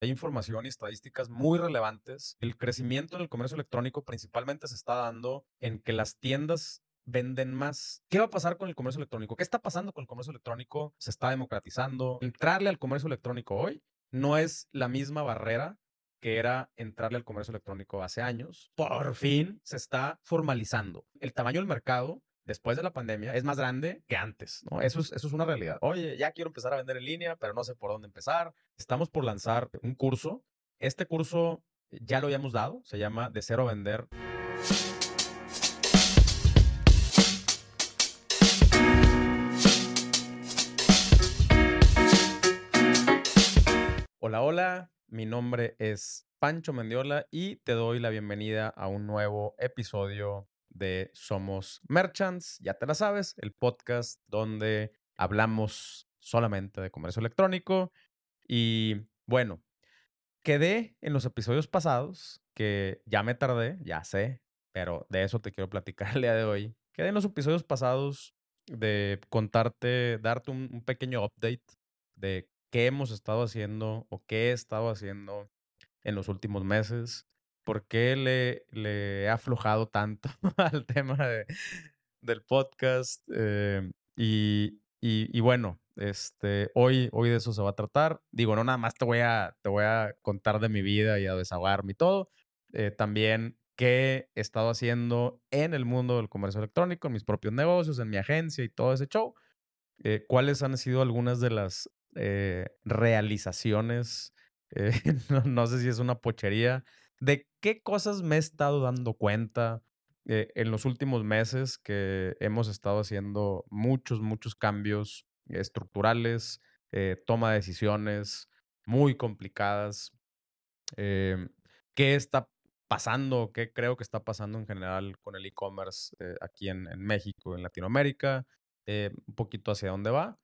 hay información y estadísticas muy relevantes. El crecimiento en el comercio electrónico principalmente se está dando en que las tiendas venden más. ¿Qué va a pasar con el comercio electrónico? ¿Qué está pasando con el comercio electrónico? Se está democratizando. Entrarle al comercio electrónico hoy no es la misma barrera que era entrarle al comercio electrónico hace años. Por fin se está formalizando. El tamaño del mercado después de la pandemia es más grande que antes. Eso es, eso es una realidad. Oye, ya quiero empezar a vender en línea, pero no sé por dónde empezar. Estamos por lanzar un curso. Este curso ya lo habíamos dado, se llama De Cero Vender. Hola, hola, mi nombre es Pancho Mendiola y te doy la bienvenida a un nuevo episodio de Somos Merchants, ya te la sabes, el podcast donde hablamos solamente de comercio electrónico. Y bueno, quedé en los episodios pasados, que ya me tardé, ya sé, pero de eso te quiero platicar el día de hoy. Quedé en los episodios pasados de contarte, darte un, un pequeño update de qué hemos estado haciendo o qué he estado haciendo en los últimos meses por qué le, le he aflojado tanto al tema de, del podcast. Eh, y, y, bueno, este, hoy, hoy de eso se va a tratar. Digo, no nada más te voy a, te voy a contar de mi vida y a desahogarme y todo. Eh, también qué he estado haciendo en el mundo del comercio electrónico, en mis propios negocios, en mi agencia y todo ese show. Eh, ¿Cuáles han sido algunas de las realizaciones? no, no, sé si es una pochería, de qué cosas me he estado dando cuenta eh, en los últimos meses que hemos estado haciendo muchos, muchos cambios estructurales, eh, toma de decisiones muy complicadas. Em, ¿Qué está pasando? ¿Qué creo que está pasando en general con el e-commerce eh, aquí en, en, México, en Latinoamérica? un poquito hacia dónde va.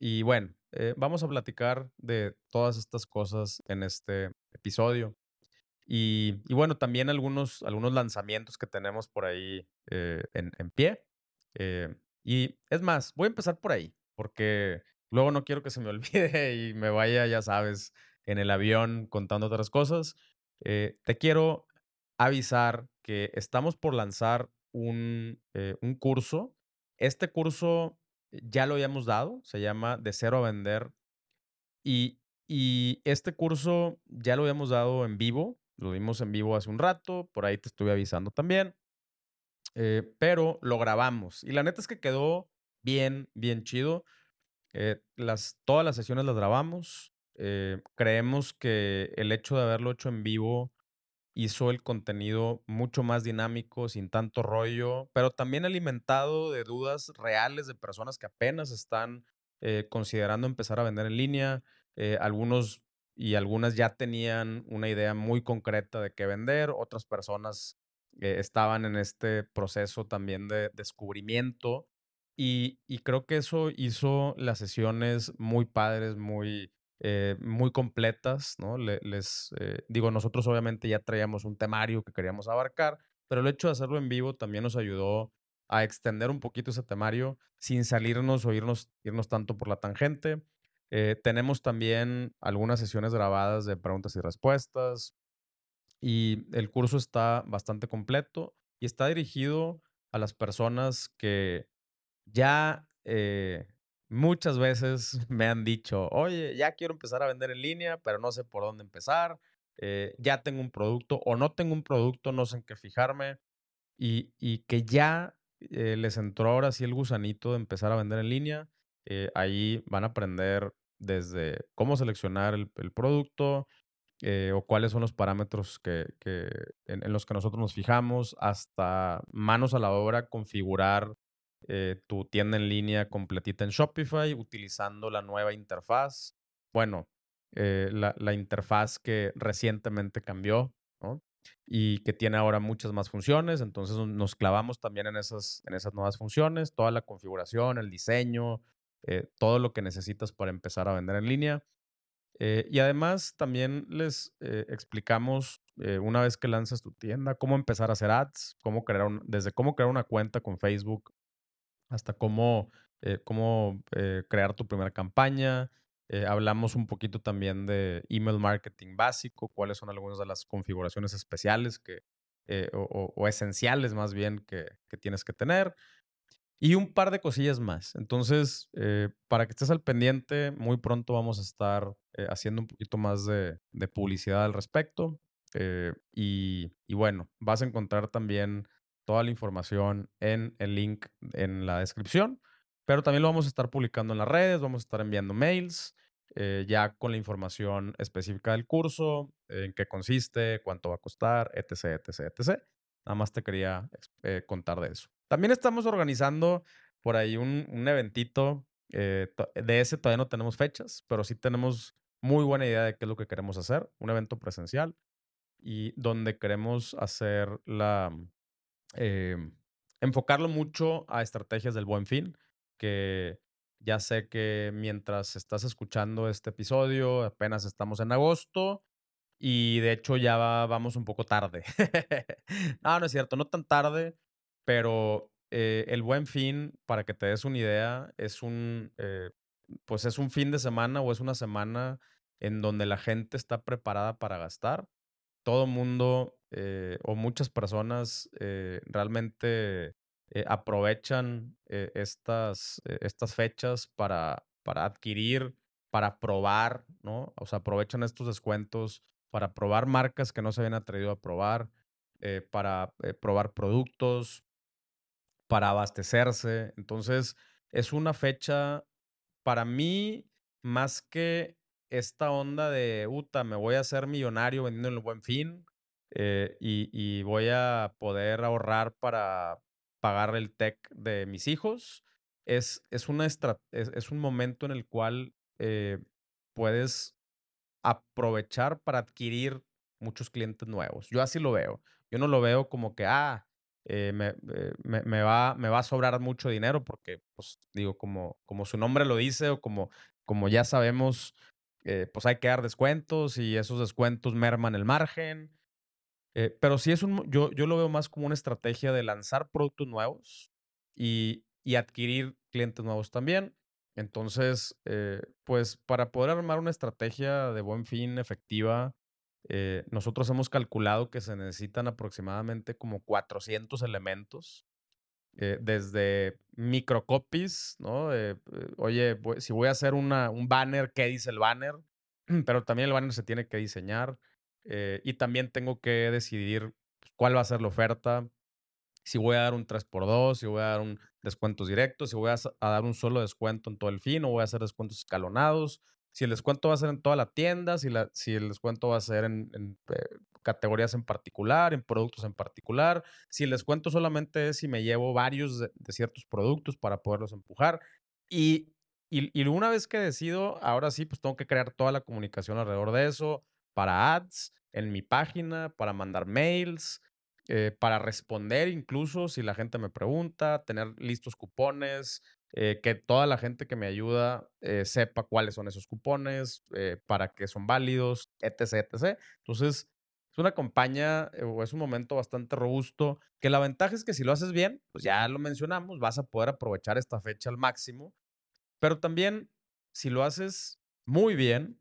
Y bueno, vamos a platicar de todas estas cosas en este episodio. Y, bueno, también algunos, algunos lanzamientos que tenemos por ahí eh, en, en, pie. Eh, y es más, voy a empezar por ahí, porque luego no quiero que se me olvide y me vaya, ya sabes, en el avión contando otras cosas. Eh, te quiero avisar que estamos por lanzar un, un curso. Este curso ya lo habíamos dado, se llama De Cero a Vender. Y, y este curso ya lo habíamos dado en vivo, lo vimos en vivo hace un rato, por ahí te estuve avisando también. Eh, pero lo grabamos. Y la neta es que quedó bien, bien chido. Eh, las, todas las sesiones las grabamos. Eh, creemos que el hecho de haberlo hecho en vivo hizo el contenido mucho más dinámico, sin tanto rollo, pero también alimentado de dudas reales de personas que apenas están considerando empezar a vender en línea. algunos y algunas ya tenían una idea muy concreta de qué vender, otras personas eh, estaban en este proceso también de descubrimiento y, y, creo que eso hizo las sesiones muy padres, muy, eh, muy completas, ¿no? les eh, digo, nosotros obviamente ya traíamos un temario que queríamos abarcar, pero el hecho de hacerlo en vivo también nos ayudó a extender un poquito ese temario sin salirnos o irnos, irnos tanto por la tangente. Eh, tenemos también algunas sesiones grabadas de preguntas y respuestas y el curso está bastante completo y está dirigido a las personas que ya eh, muchas veces me han dicho, oye, ya quiero empezar a vender en línea, pero no sé por dónde empezar, eh, ya tengo un producto o no tengo un producto, no sé en qué fijarme y, y que ya les entró ahora sí el gusanito de empezar a vender en línea eh, ahí van a aprender desde cómo seleccionar el, producto eh, o cuáles son los parámetros que, en, los que nosotros nos fijamos, hasta manos a la obra, configurar eh, tu tienda en línea completita en Shopify utilizando la nueva interfaz. Bueno, la, la, interfaz que recientemente cambió y que tiene ahora muchas más funciones. Entonces nos clavamos también en esas, en esas nuevas funciones, toda la configuración, el diseño, eh, todo lo que necesitas para empezar a vender en línea. Eh, y además también les eh, explicamos una vez que lanzas tu tienda cómo empezar a hacer ads, cómo crear desde cómo crear una cuenta con Facebook hasta cómo, cómo crear tu primera campaña, hablamos un poquito también de email marketing básico, cuáles son algunas de las configuraciones especiales que, eh, o, esenciales más bien que, tienes que tener. Y un par de cosillas más. Entonces, eh, para que estés al pendiente, muy pronto vamos a estar haciendo un poquito más de, publicidad al respecto. y, y, bueno, vas a encontrar también toda la información en el link en la descripción. Pero también lo vamos a estar publicando en las redes, vamos a estar enviando mails, eh, ya con la información específica del curso, en qué consiste, cuánto va a costar, etc., etc., etc. Nada más te quería eh, contar de eso. También estamos organizando por ahí un, un eventito. Eh, de ese todavía no tenemos fechas, pero sí tenemos muy buena idea de qué es lo que queremos hacer. Un evento presencial y donde queremos hacer la... enfocarlo mucho a estrategias del buen fin que ya sé que mientras estás escuchando este episodio, apenas estamos en agosto y de hecho ya vamos un poco tarde. no, no es cierto, no tan tarde, pero eh, el buen fin, para que te des una idea, es un, eh, pues es un fin de semana o es una semana en donde la gente está preparada para gastar. Todo mundo eh, o muchas personas realmente aprovechan estas, estas fechas para, para adquirir, para probar, ¿no? O sea, aprovechan estos descuentos para probar marcas que no se habían atrevido a probar, para probar productos, para abastecerse. Entonces, es una fecha, para mí, más que esta onda de, Uta, me voy a hacer millonario vendiendo en el buen fin y, y voy a poder ahorrar para pagar el tech de mis hijos, es, es, una es, un momento en el cual eh, puedes aprovechar para adquirir muchos clientes nuevos. Yo así lo veo. Yo no lo veo como que, ah, eh, eh, me, va, me va a sobrar mucho dinero porque, pues, digo, como, como su nombre lo dice o como, como ya sabemos, pues hay que dar descuentos y esos descuentos merman el margen eh, pero sí es un, yo, yo lo veo más como una estrategia de lanzar productos nuevos y, y adquirir clientes nuevos también. Entonces, eh, pues para poder armar una estrategia de buen fin efectiva, eh, nosotros hemos calculado que se necesitan aproximadamente como 400 elementos, desde microcopies, ¿no? oye, si voy a hacer una, un banner, ¿qué dice el banner? Pero también el banner se tiene que diseñar. Eh, y también tengo que decidir pues, cuál va a ser la oferta, si voy a dar un 3x2, si voy a dar un descuentos directos, si voy a, dar un solo descuento en todo el fin o voy a hacer descuentos escalonados, si el descuento va a ser en toda la tienda, si, la, si el descuento va a ser en, eh, categorías en particular, en productos en particular, si el descuento solamente es si me llevo varios de, ciertos productos para poderlos empujar. Y, y, y, una vez que decido, ahora sí, pues tengo que crear toda la comunicación alrededor de eso, para ads en mi página, para mandar mails, eh, para responder incluso si la gente me pregunta, tener listos cupones, eh, que toda la gente que me ayuda eh, sepa cuáles son esos cupones, para qué son válidos, etc, etc. Entonces, es una campaña o es un momento bastante robusto, que la ventaja es que si lo haces bien, pues ya lo mencionamos, vas a poder aprovechar esta fecha al máximo, pero también si lo haces muy bien,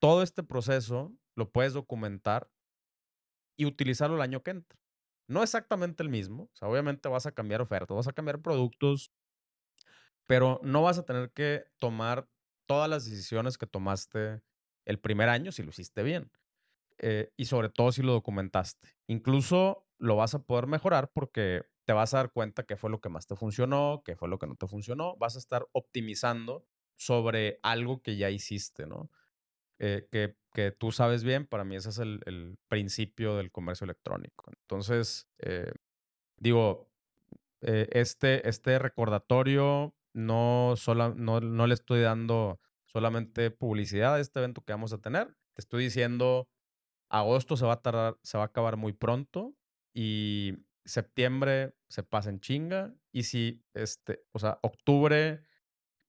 todo este proceso lo puedes documentar y utilizarlo el año que entra. No exactamente el mismo, o sea, obviamente vas a cambiar ofertas, vas a cambiar productos, pero no vas a tener que tomar todas las decisiones que tomaste el primer año si lo hiciste bien. Eh, y sobre todo si lo documentaste. Incluso lo vas a poder mejorar porque te vas a dar cuenta qué fue lo que más te funcionó, qué fue lo que no te funcionó. Vas a estar optimizando sobre algo que ya hiciste, ¿no? Eh, que, que, tú sabes bien, para mí ese es el, el principio del comercio electrónico. Entonces, eh, digo, eh, este, este recordatorio no, solo, no, no le estoy dando solamente publicidad a este evento que vamos a tener. Te estoy diciendo, agosto se va a tardar, se va a acabar muy pronto y septiembre se pasa en chinga. Y si, este, o sea, octubre,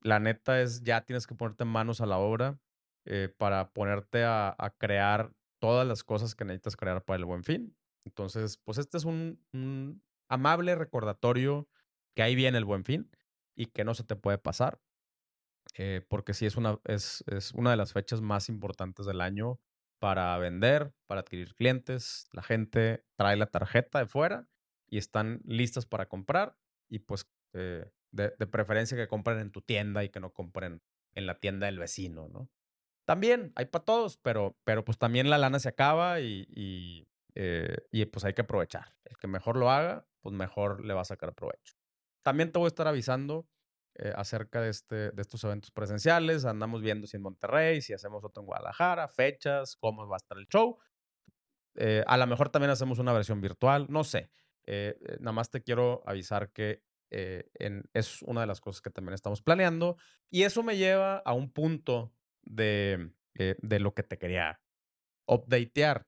la neta es ya tienes que ponerte manos a la obra eh, para ponerte a, crear todas las cosas que necesitas crear para el buen fin. Entonces, pues este es un, amable recordatorio que ahí viene el buen fin y que no se te puede pasar. eh, porque sí es una, es, es una de las fechas más importantes del año para vender, para adquirir clientes. La gente trae la tarjeta de fuera y están listas para comprar y pues eh, de, preferencia que compren en tu tienda y que no compren en la tienda del vecino, ¿no? También hay para todos, pero, pero pues también la lana se acaba y, y, eh, y pues hay que aprovechar. El que mejor lo haga, pues mejor le va a sacar provecho. También te voy a estar avisando eh, acerca de, este, de estos eventos presenciales. Andamos viendo si en Monterrey, si hacemos otro en Guadalajara, fechas, cómo va a estar el show. Eh, a lo mejor también hacemos una versión virtual, no sé. Eh, nada más te quiero avisar que es una de las cosas que también estamos planeando. Y eso me lleva a un punto de, de lo que te quería updatear.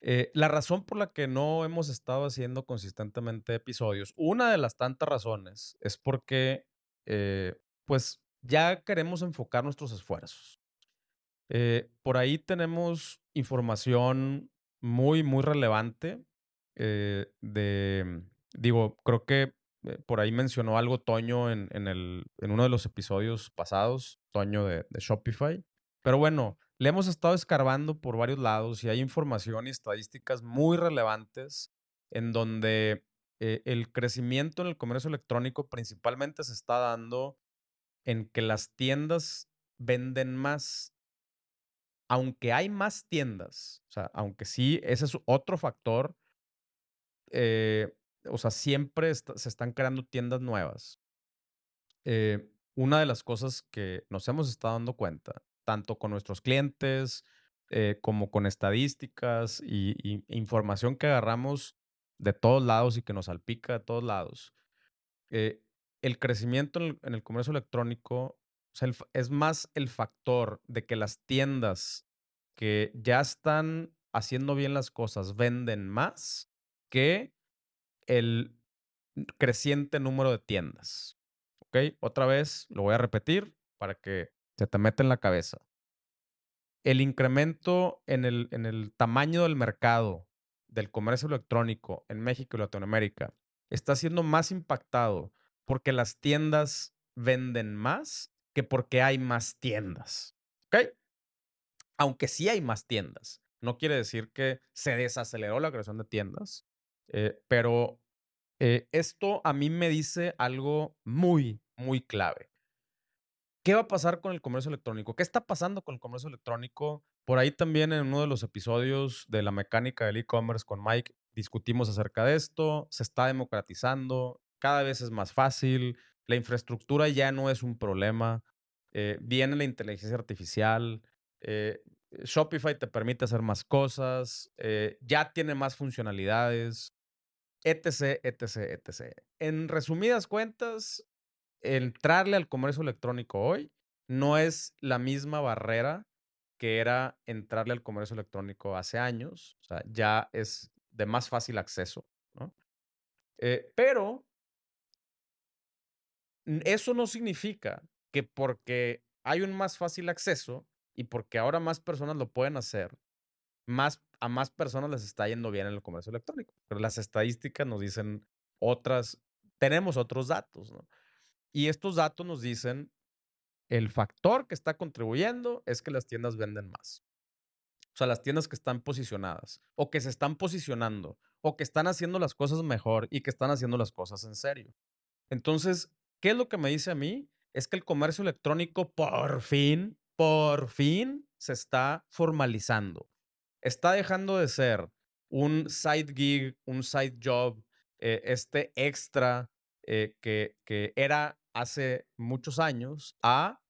Eh, la razón por la que no hemos estado haciendo consistentemente episodios, una de las tantas razones es porque, eh, pues, ya queremos enfocar nuestros esfuerzos. Eh, por ahí tenemos información muy, muy relevante de, digo, creo que por ahí mencionó algo Toño en, el, en uno de los episodios pasados, Toño de Shopify. Pero bueno, le hemos estado escarbando por varios lados y hay información y estadísticas muy relevantes en donde eh, el crecimiento en el comercio electrónico principalmente se está dando en que las tiendas venden más. Aunque hay más tiendas, o sea, aunque sí, ese es otro factor, eh, o sea, siempre se están creando tiendas nuevas. Eh, una de las cosas que nos hemos estado dando cuenta tanto con nuestros clientes eh, como con estadísticas y, información que agarramos de todos lados y que nos salpica de todos lados. Eh, el crecimiento en el, comercio electrónico es más el factor de que las tiendas que ya están haciendo bien las cosas venden más que el creciente número de tiendas. Otra vez lo voy a repetir para que se te mete en la cabeza. El incremento en el, en el tamaño del mercado del comercio electrónico en México y Latinoamérica está siendo más impactado porque las tiendas venden más que porque hay más tiendas. ¿Ok? Aunque sí hay más tiendas. No quiere decir que se desaceleró la creación de tiendas, eh, pero eh, esto a mí me dice algo muy, muy clave. ¿Qué va a pasar con el comercio electrónico? ¿Qué está pasando con el comercio electrónico? Por ahí también en uno de los episodios de la mecánica del e-commerce con Mike discutimos acerca de esto. Se está democratizando, cada vez es más fácil, la infraestructura ya no es un problema, eh, viene la inteligencia artificial, eh, Shopify te permite hacer más cosas, eh, ya tiene más funcionalidades, etc., etc., etc. En resumidas cuentas, entrarle al comercio electrónico hoy no es la misma barrera que era entrarle al comercio electrónico hace años. O sea, ya es de más fácil acceso, ¿no? Eh, pero eso no significa que porque hay un más fácil acceso y porque ahora más personas lo pueden hacer, más, a más personas les está yendo bien en el comercio electrónico. Pero las estadísticas nos dicen otras, tenemos otros datos, ¿no? Y estos datos nos dicen, el factor que está contribuyendo es que las tiendas venden más. O sea, las tiendas que están posicionadas o que se están posicionando o que están haciendo las cosas mejor y que están haciendo las cosas en serio. Entonces, ¿qué es lo que me dice a mí? Es que el comercio electrónico por fin, por fin se está formalizando. Está dejando de ser un side gig, un side job, eh, este extra eh, que, que era hace muchos años a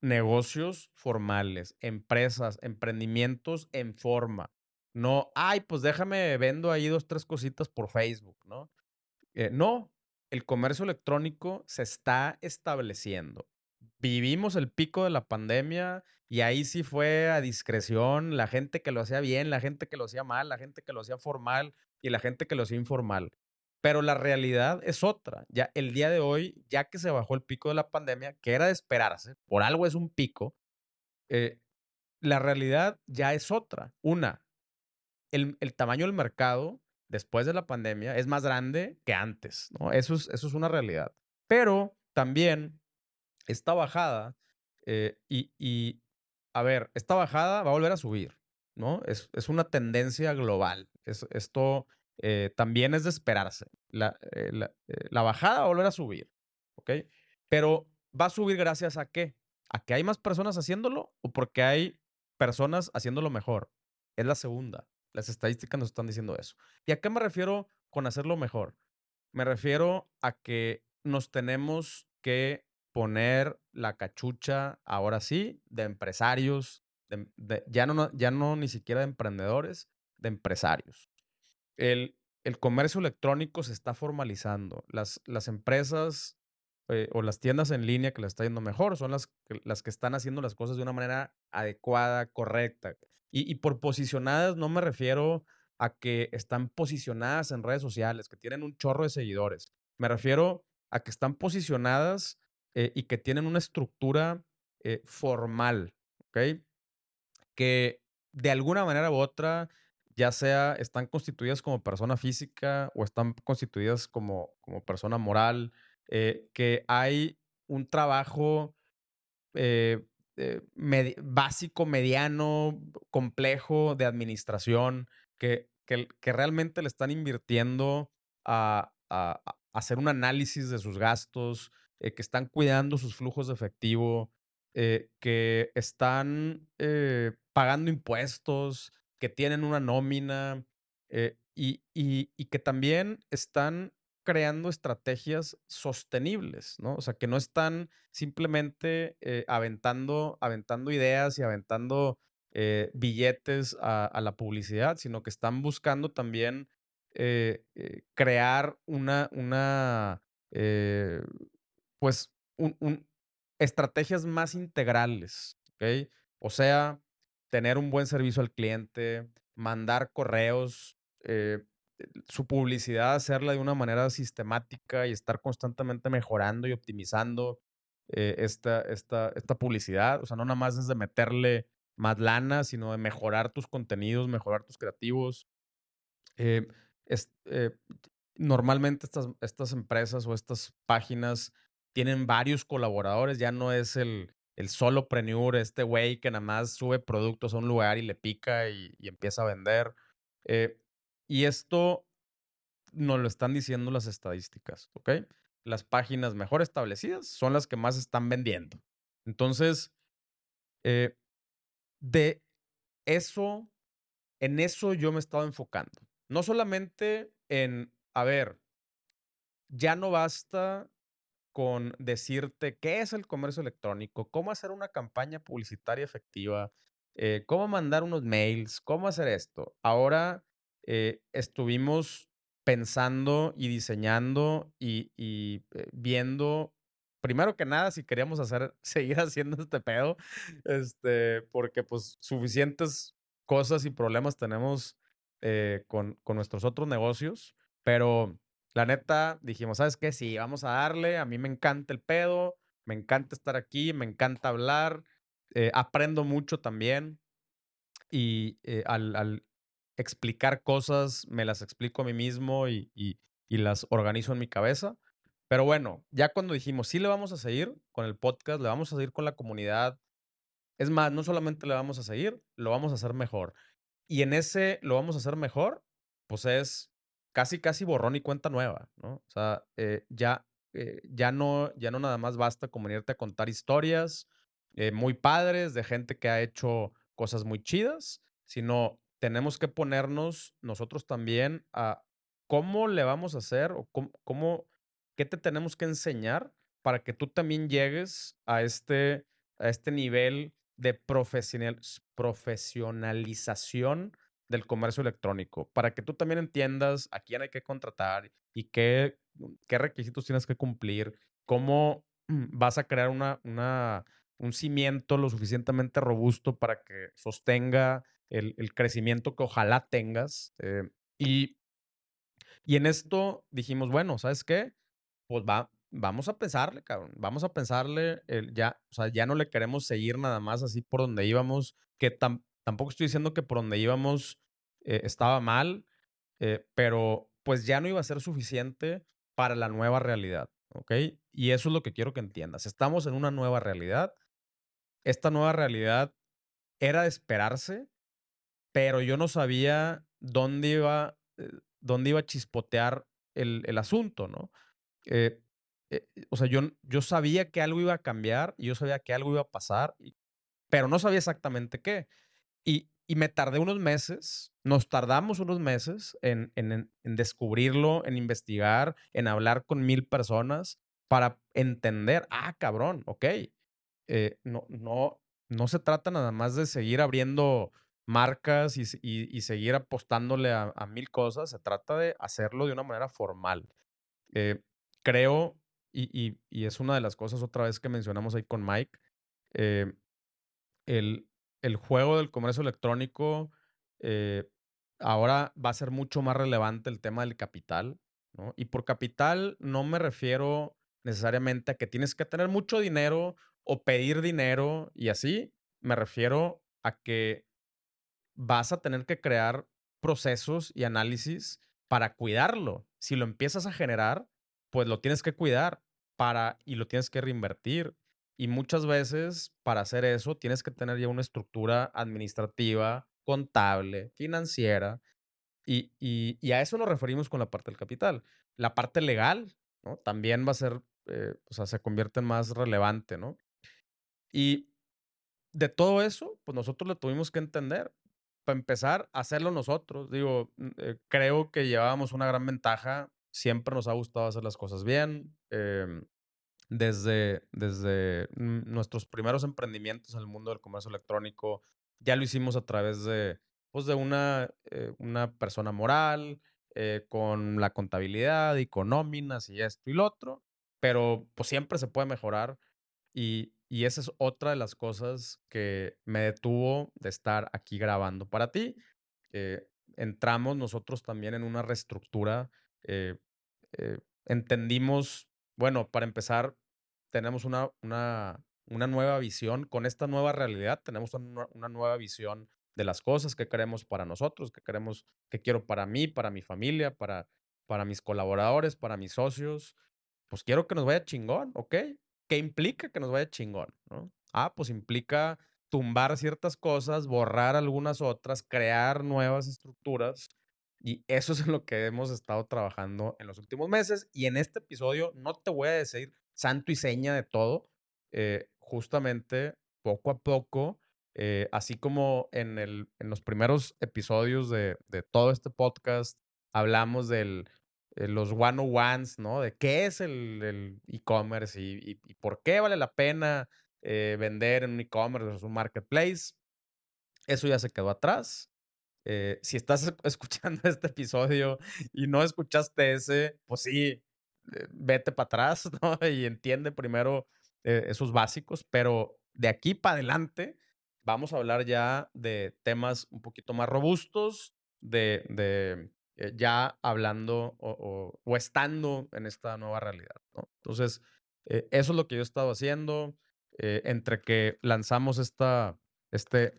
negocios formales, empresas, emprendimientos en forma. No, ay, pues déjame, vendo ahí dos, tres cositas por Facebook, ¿no? Eh, no, el comercio electrónico se está estableciendo. Vivimos el pico de la pandemia y ahí sí fue a discreción la gente que lo hacía bien, la gente que lo hacía mal, la gente que lo hacía formal y la gente que lo hacía informal. Pero la realidad es otra. Ya el día de hoy, ya que se bajó el pico de la pandemia, que era de esperarse, por algo es un pico, eh, la realidad ya es otra. Una, el, tamaño del mercado después de la pandemia es más grande que antes. Eso es, eso es una realidad. Pero también esta bajada, eh, y, a ver, esta bajada va a volver a subir, ¿no? Es, una tendencia global. esto eh, también es de esperarse. La, la, bajada va a volver a subir, ¿ok? Pero va a subir gracias a qué? ¿A que hay más personas haciéndolo o porque hay personas haciéndolo mejor? Es la segunda. Las estadísticas nos están diciendo eso. ¿Y a qué me refiero con hacerlo mejor? Me refiero a que nos tenemos que poner la cachucha, ahora sí, de empresarios, ya, no, ya no ni siquiera de emprendedores, de empresarios. El, el comercio electrónico se está formalizando. Las, las empresas eh, o las tiendas en línea que le está yendo mejor son las, las que están haciendo las cosas de una manera adecuada, correcta. Y, y por posicionadas no me refiero a que están posicionadas en redes sociales, que tienen un chorro de seguidores. Me refiero a que están posicionadas eh, y que tienen una estructura eh, formal, ¿ok? Que de alguna manera u otra, ya sea están constituidas como persona física o están constituidas como, como persona moral, eh, que hay un trabajo eh, eh, básico, mediano, complejo de administración, que, que, realmente le están invirtiendo a, hacer un análisis de sus gastos, que están cuidando sus flujos de efectivo, que están pagando impuestos, que tienen una nómina y, y, que también están creando estrategias sostenibles, ¿no? O sea, que no están simplemente eh, aventando, aventando ideas y aventando eh, billetes a, la publicidad, sino que están buscando también eh, crear una, una pues, un, estrategias más integrales, ¿ok? O sea, tener un buen servicio al cliente, mandar correos, su publicidad hacerla de una manera sistemática y estar constantemente mejorando y optimizando eh, esta, esta, esta publicidad. O sea, no nada más es de meterle más lana, sino de mejorar tus contenidos, mejorar tus creativos. Eh, eh, normalmente estas, estas empresas o estas páginas tienen varios colaboradores, ya no es el, el solo preneur, este güey que nada más sube productos a un lugar y le pica y, empieza a vender. Y esto nos lo están diciendo las estadísticas, ¿ok? Las páginas mejor establecidas son las que más están vendiendo. Entonces, eh, de eso, en eso yo me he estado enfocando. No solamente en, a ver, ya no basta con decirte qué es el comercio electrónico, cómo hacer una campaña publicitaria efectiva, eh, cómo mandar unos mails, cómo hacer esto. Ahora eh, estuvimos pensando y diseñando y, eh, viendo, primero que nada, si queríamos hacer, seguir haciendo este pedo, este, porque pues suficientes cosas y problemas tenemos con, con nuestros otros negocios, pero la neta dijimos, ¿sabes qué? Sí, vamos a darle, a mí me encanta el pedo, me encanta estar aquí, me encanta hablar, aprendo mucho también y al, al, explicar cosas, me las explico a mí mismo y, las organizo en mi cabeza. Pero bueno, ya cuando dijimos, sí le vamos a seguir con el podcast, le vamos a seguir con la comunidad. Es más, no solamente le vamos a seguir, lo vamos a hacer mejor. Y en ese lo vamos a hacer mejor, pues es casi, casi borrón y cuenta nueva, ¿no? O sea, eh, ya, eh, ya, no, ya no nada más basta con venirte a contar historias eh, muy padres de gente que ha hecho cosas muy chidas, sino tenemos que ponernos nosotros también a cómo le vamos a hacer o cómo, qué te tenemos que enseñar para que tú también llegues a este, a este nivel de profesional, profesionalización del comercio electrónico, para que tú también entiendas a quién hay que contratar y qué, qué requisitos tienes que cumplir, cómo vas a crear una, una, un cimiento lo suficientemente robusto para que sostenga el, crecimiento que ojalá tengas. Eh, y, y en esto dijimos, bueno, ¿sabes qué? Pues va, vamos a pensarle, cabrón. Vamos a pensarle, el, ya, o sea, ya no le queremos seguir nada más así por donde íbamos, que tampoco estoy diciendo que por donde íbamos eh, estaba mal, eh, pero pues ya no iba a ser suficiente para la nueva realidad, ¿ok? Y eso es lo que quiero que entiendas. Estamos en una nueva realidad. Esta nueva realidad era de esperarse, pero yo no sabía dónde iba, eh, dónde iba a chispotear el, el asunto, ¿no? O sea, yo, yo sabía que algo iba a cambiar yo sabía que algo iba a pasar, pero no sabía exactamente qué. Y, y me tardé unos meses, nos tardamos unos meses en, en, en, descubrirlo, en investigar, en hablar con mil personas para entender, ah, cabrón, ok, eh, no, no, no se trata nada más de seguir abriendo marcas y, y, seguir apostándole a, a, mil cosas, se trata de hacerlo de una manera formal. Eh, creo, y, y, es una de las cosas otra vez que mencionamos ahí con Mike, eh, el, el juego del comercio electrónico eh, ahora va a ser mucho más relevante el tema del capital. Y por capital no me refiero necesariamente a que tienes que tener mucho dinero o pedir dinero y así, me refiero a que vas a tener que crear procesos y análisis para cuidarlo. Si lo empiezas a generar, pues lo tienes que cuidar para y lo tienes que reinvertir y muchas veces para hacer eso tienes que tener ya una estructura administrativa, contable, financiera, y, y, a eso nos referimos con la parte del capital. La parte legal, ¿no? También va a ser, eh, o sea, se convierte en más relevante, ¿no? Y de todo eso, pues nosotros lo tuvimos que entender. Para empezar, hacerlo nosotros. Digo, eh, creo que llevábamos una gran ventaja. Siempre nos ha gustado hacer las cosas bien. Eh, desde, desde nuestros primeros emprendimientos en el mundo del comercio electrónico, ya lo hicimos a través de, pues, de una, eh, una persona moral, eh, con la contabilidad y con nóminas y esto y lo otro, pero pues siempre se puede mejorar y, y esa es otra de las cosas que me detuvo de estar aquí grabando para ti. Eh, entramos nosotros también en una reestructura, entendimos, bueno, para empezar, tenemos una, una, una nueva visión, con esta nueva realidad tenemos una, una, nueva visión de las cosas que queremos para nosotros, que queremos, que quiero para mí, para mi familia, para, para mis colaboradores, para mis socios. Pues quiero que nos vaya chingón, ¿ok? ¿Qué implica que nos vaya chingón? ¿no? Ah, pues implica tumbar ciertas cosas, borrar algunas otras, crear nuevas estructuras. Y eso es en lo que hemos estado trabajando en los últimos meses. Y en este episodio no te voy a decir santo y seña de todo, eh, justamente poco a poco, eh, así como en, el, en los primeros episodios de, de todo este podcast, hablamos de eh, los one-on-ones, ¿no? De qué es el e-commerce y, y, por qué vale la pena vender en un e-commerce o un marketplace. Eso ya se quedó atrás. si estás escuchando este episodio y no escuchaste ese, pues sí, eh, vete para atrás. Y entiende primero eh, esos básicos, pero de aquí para adelante vamos a hablar ya de temas un poquito más robustos, de, de eh, ya hablando o, estando en esta nueva realidad. Entonces, eso es lo que yo he estado haciendo, entre que lanzamos esta, este,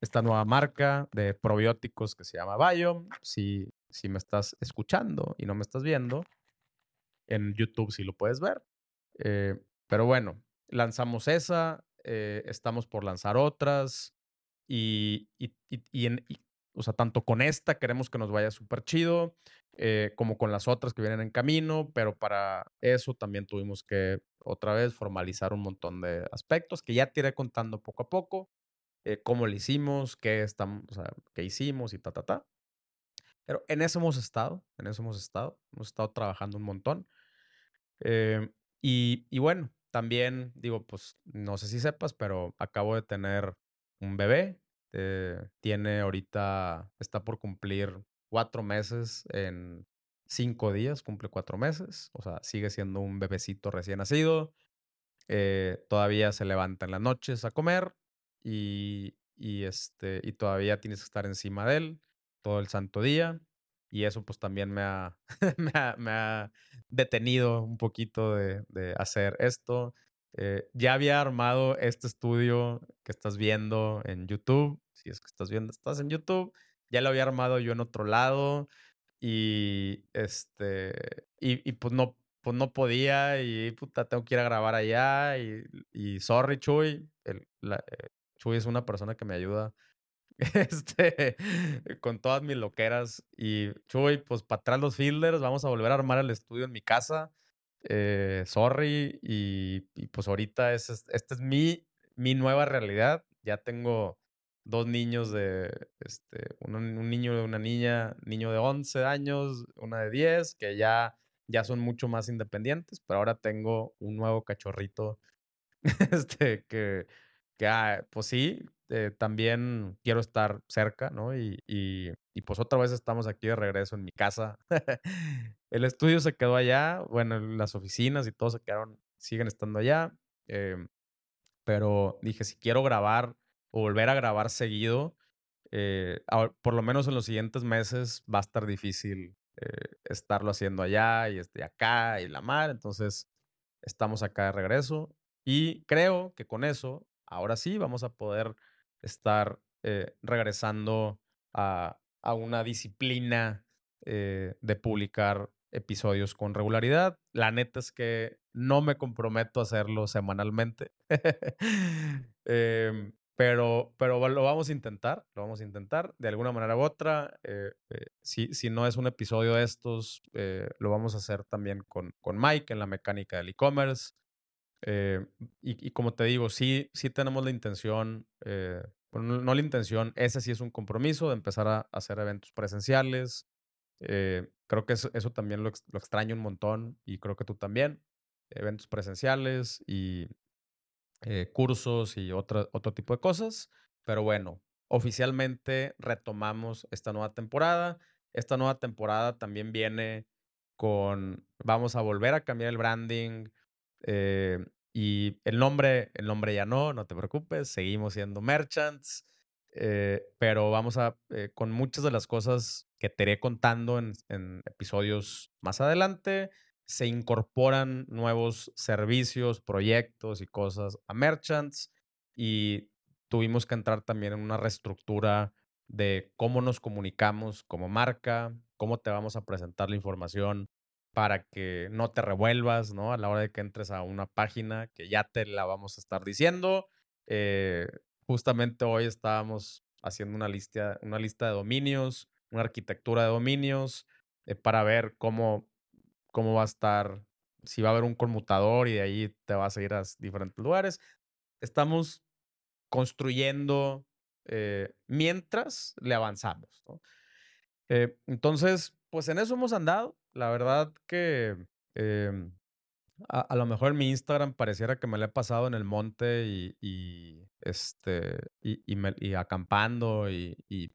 esta nueva marca de probióticos que se llama Biome, si, si me estás escuchando y no me estás viendo, en YouTube si lo puedes ver. Eh, pero bueno, lanzamos esa, eh, estamos por lanzar otras y, y, y, en, o sea, tanto con esta queremos que nos vaya súper chido, eh, como con las otras que vienen en camino, pero para eso también tuvimos que otra vez formalizar un montón de aspectos que ya te iré contando poco a poco, cómo lo hicimos, qué, estamos, o sea, qué hicimos y ta, ta, ta. Pero en eso hemos estado, en eso hemos estado, hemos estado trabajando un montón. Eh, y, bueno, también digo, pues no sé si sepas, pero acabo de tener un bebé. Eh, tiene ahorita, está por cumplir cuatro meses en cinco días, cumple cuatro meses. O sea, sigue siendo un bebecito recién nacido. Eh, todavía se levanta en las noches a comer y, y, este, y todavía tienes que estar encima de él todo el santo día. Y eso pues también me ha, me ha, detenido un poquito de, de hacer esto. Eh, ya había armado este estudio que estás viendo en YouTube. Si es que estás viendo, estás en YouTube. Ya lo había armado yo en otro lado. Y este, y, y pues no, pues no podía y puta, tengo que ir a grabar allá y, y sorry, Chuy. El, la, eh, Chuy es una persona que me ayuda este, con todas mis loqueras. Y Chuy, pues para atrás los fielders, vamos a volver a armar el estudio en mi casa. Eh, sorry. Y, pues ahorita es, esta es mi, mi nueva realidad. Ya tengo dos niños de, este, un, un niño de una niña, niño de 11 años, una de 10, que ya, ya son mucho más independientes, pero ahora tengo un nuevo cachorrito, este, que, que ah, pues sí, eh, también quiero estar cerca, ¿no? Y, y, y, pues otra vez estamos aquí de regreso en mi casa. el estudio se quedó allá, bueno, las oficinas y todo se quedaron, siguen estando allá. Eh, pero dije, si quiero grabar o volver a grabar seguido, eh, por lo menos en los siguientes meses va a estar difícil eh, estarlo haciendo allá y este, acá y la mar. Entonces, estamos acá de regreso y creo que con eso, ahora sí, vamos a poder estar eh, regresando a, a, una disciplina eh, de publicar episodios con regularidad. La neta es que no me comprometo a hacerlo semanalmente. eh, pero, pero lo vamos a intentar, lo vamos a intentar de alguna manera u otra. Eh, si, si, no es un episodio de estos, lo vamos a hacer también con, con Mike en la mecánica del e-commerce. Eh, y, como te digo, sí, sí tenemos la intención, eh, bueno, no la intención, ese sí es un compromiso de empezar a, hacer eventos presenciales. Eh, creo que eso, eso también lo, lo, extraño un montón y creo que tú también. Eventos presenciales y cursos y otra, otro tipo de cosas. Pero bueno, oficialmente retomamos esta nueva temporada. Esta nueva temporada también viene con, vamos a volver a cambiar el branding, eh, y el nombre, el nombre ya no, no te preocupes, seguimos siendo merchants, eh, pero vamos a, eh, con muchas de las cosas que te iré contando en, en, episodios más adelante, se incorporan nuevos servicios, proyectos y cosas a merchants y tuvimos que entrar también en una reestructura de cómo nos comunicamos como marca, cómo te vamos a presentar la información para que no te revuelvas, ¿no? A la hora de que entres a una página que ya te la vamos a estar diciendo. Eh, justamente hoy estábamos haciendo una lista, una lista de dominios, una arquitectura de dominios, eh, para ver cómo, cómo va a estar, si va a haber un conmutador y de ahí te vas a ir a diferentes lugares. Estamos construyendo eh, mientras le avanzamos, ¿no? Entonces, pues en eso hemos andado. La verdad que eh, a, a, lo mejor en mi Instagram pareciera que me lo he pasado en el monte y, y este, y, y, y acampando y, y,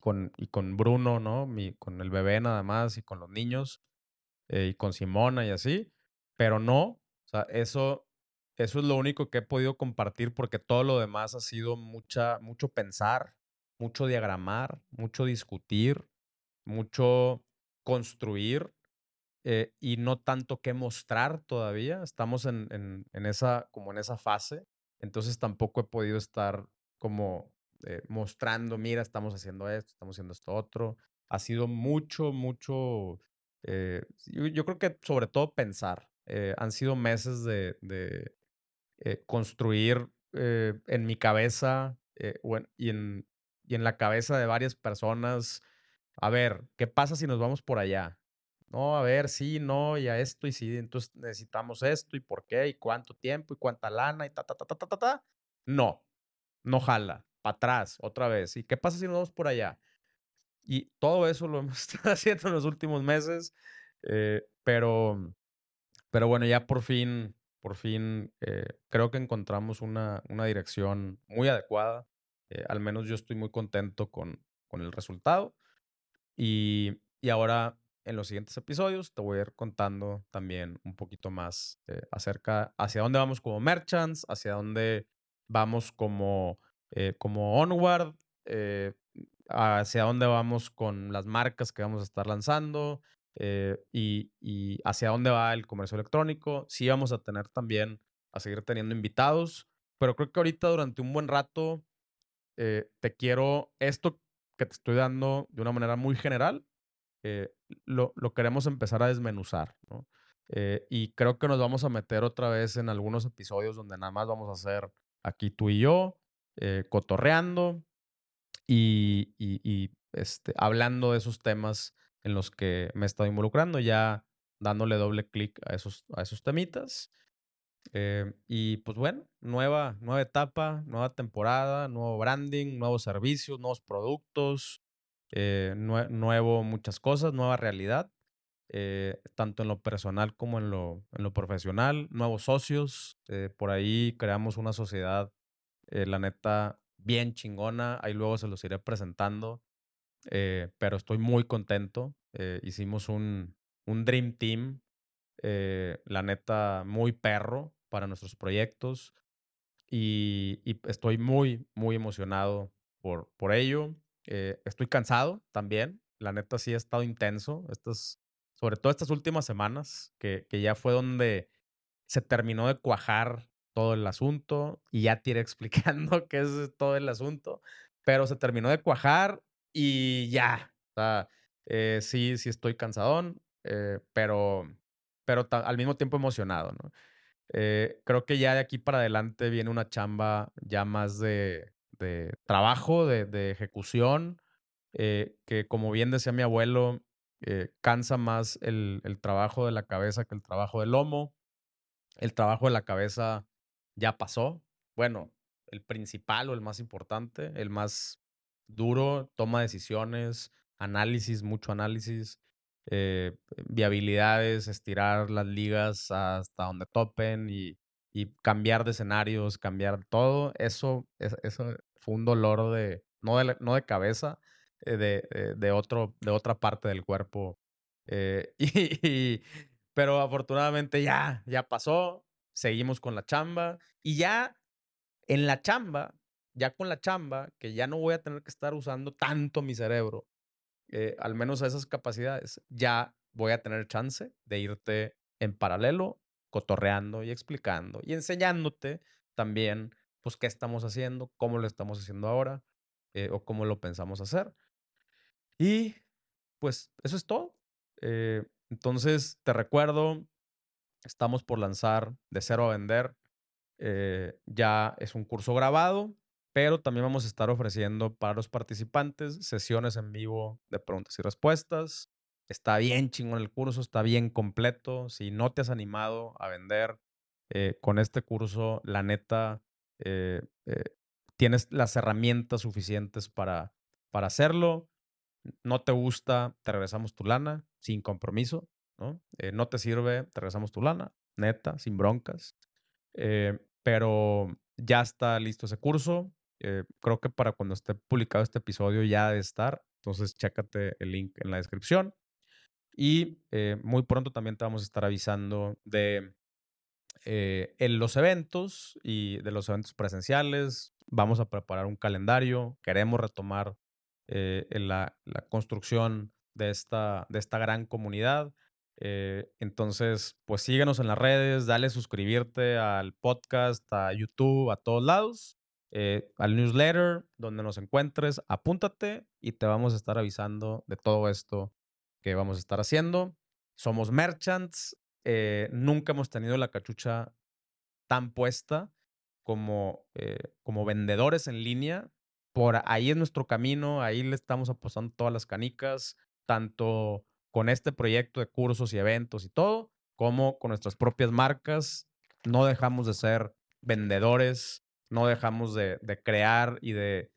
con, y con Bruno, ¿no? Mi, con el bebé nada más y con los niños eh, y con Simona y así. Pero no, o sea, eso, eso es lo único que he podido compartir porque todo lo demás ha sido mucha, mucho pensar, mucho diagramar, mucho discutir, mucho construir eh, y no tanto que mostrar todavía. Estamos en, en, en, esa, como en esa fase. Entonces tampoco he podido estar como eh, mostrando, mira, estamos haciendo esto, estamos haciendo esto otro. Ha sido mucho, mucho, eh, yo, creo que sobre todo pensar. Han sido meses de, de construir en mi cabeza y, en, y en la cabeza de varias personas a ver, ¿qué pasa si nos vamos por allá? No, a ver, sí, no, y a esto, y sí, entonces necesitamos esto, y por qué, y cuánto tiempo, y cuánta lana, y ta, ta, ta, ta, ta, ta, ta. No, no jala, para atrás, otra vez. ¿Y qué pasa si nos vamos por allá? Y todo eso lo hemos estado haciendo en los últimos meses, eh, pero, pero bueno, ya por fin, por fin, eh, creo que encontramos una, una dirección muy adecuada. Eh, al menos yo estoy muy contento con, con el resultado. Y, y, ahora en los siguientes episodios te voy a ir contando también un poquito más eh, acerca hacia dónde vamos como merchants, hacia dónde vamos como, eh, como onward, eh, hacia dónde vamos con las marcas que vamos a estar lanzando y, y, hacia dónde va el comercio electrónico. Sí vamos a tener también, a seguir teniendo invitados, pero creo que ahorita durante un buen rato te quiero, esto que te estoy dando de una manera muy general, eh, lo, lo, queremos empezar a desmenuzar. ¿no? Eh, y creo que nos vamos a meter otra vez en algunos episodios donde nada más vamos a hacer aquí tú y yo, eh, cotorreando y, y, este, hablando de esos temas en los que me he estado involucrando, ya dándole doble clic a esos, a esos temitas. Eh, y pues bueno, nueva, nueva etapa, nueva temporada, nuevo branding, nuevos servicios, nuevos productos, eh, nuevo muchas cosas, nueva realidad, eh, tanto en lo personal como en lo, en lo profesional, nuevos socios, por ahí creamos una sociedad, la neta, bien chingona, ahí luego se los iré presentando, pero estoy muy contento, hicimos un, un Dream Team eh, la neta, muy perro para nuestros proyectos y, estoy muy, muy emocionado por, por ello. Eh, estoy cansado también, la neta sí ha estado intenso, estas, sobre todo estas últimas semanas, que, que ya fue donde se terminó de cuajar todo el asunto y ya te iré explicando qué es todo el asunto, pero se terminó de cuajar y ya, o sea, eh, sí, sí estoy cansadón, pero pero al mismo tiempo emocionado, ¿no? Eh, creo que ya de aquí para adelante viene una chamba ya más de, trabajo, de, ejecución, eh, que como bien decía mi abuelo, eh, cansa más el, el, trabajo de la cabeza que el trabajo del lomo. El trabajo de la cabeza ya pasó. Bueno, el principal o el más importante, el más duro, toma decisiones, análisis, mucho análisis eh, viabilidades, estirar las ligas hasta donde topen y, cambiar de escenarios, cambiar todo. Eso, eso fue un dolor de, no de, no de cabeza, eh, de, eh, de, otro, de otra parte del cuerpo. y, pero afortunadamente ya, ya pasó, seguimos con la chamba y ya en la chamba, ya con la chamba, que ya no voy a tener que estar usando tanto mi cerebro, eh, al menos a esas capacidades, ya voy a tener chance de irte en paralelo, cotorreando y explicando y enseñándote también, pues, qué estamos haciendo, cómo lo estamos haciendo ahora eh, o cómo lo pensamos hacer. Y, pues, eso es todo. Eh, entonces, te recuerdo, estamos por lanzar de cero a vender. ya es un curso grabado pero también vamos a estar ofreciendo para los participantes sesiones en vivo de preguntas y respuestas. Está bien chingón el curso, está bien completo. Si no te has animado a vender eh, con este curso, la neta, eh, eh, tienes las herramientas suficientes para, para hacerlo. No te gusta, te regresamos tu lana sin compromiso. No, no te sirve, te regresamos tu lana, neta, sin broncas. pero ya está listo ese curso. Eh, creo que para cuando esté publicado este episodio ya de estar. Entonces, chécate el link en la descripción. Y eh, muy pronto también te vamos a estar avisando de eh, en los eventos y de los eventos presenciales. Vamos a preparar un calendario. Queremos retomar la, la, construcción de esta, de esta gran comunidad. entonces, pues síguenos en las redes, dale suscribirte al podcast, a YouTube, a todos lados. Eh, al newsletter donde nos encuentres, apúntate y te vamos a estar avisando de todo esto que vamos a estar haciendo. Somos merchants, eh, nunca hemos tenido la cachucha tan puesta como, eh, como vendedores en línea. Por ahí es nuestro camino, ahí le estamos apostando todas las canicas, tanto con este proyecto de cursos y eventos y todo, como con nuestras propias marcas. No dejamos de ser vendedores no dejamos de, crear y de,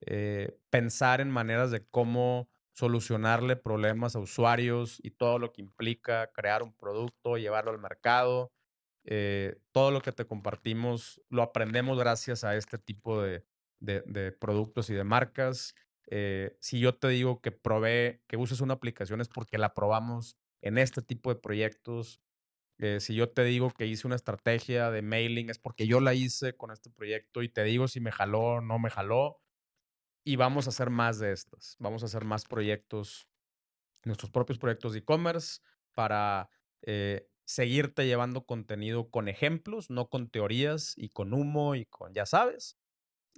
eh, pensar en maneras de cómo solucionarle problemas a usuarios y todo lo que implica crear un producto, llevarlo al mercado. Eh, todo lo que te compartimos lo aprendemos gracias a este tipo de, productos y de marcas. Eh, si yo te digo que probé, que uses una aplicación es porque la probamos en este tipo de proyectos si yo te digo que hice una estrategia de mailing, es porque yo la hice con este proyecto y te digo si me jaló o no me jaló. Y vamos a hacer más de estas. Vamos a hacer más proyectos, nuestros propios proyectos de e-commerce para eh, seguirte llevando contenido con ejemplos, no con teorías y con humo y con, ya sabes.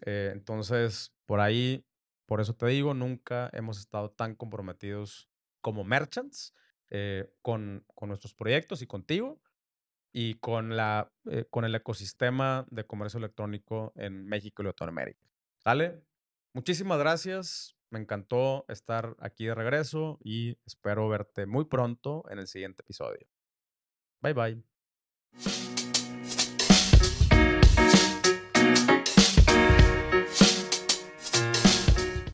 Eh, entonces, por ahí, por eso te digo, nunca hemos estado tan comprometidos como merchants eh, con, con, nuestros proyectos y contigo y con, la, eh, con el ecosistema de comercio electrónico en México y Latinoamérica. ¿Sale? Muchísimas gracias. Me encantó estar aquí de regreso y espero verte muy pronto en el siguiente episodio. Bye bye.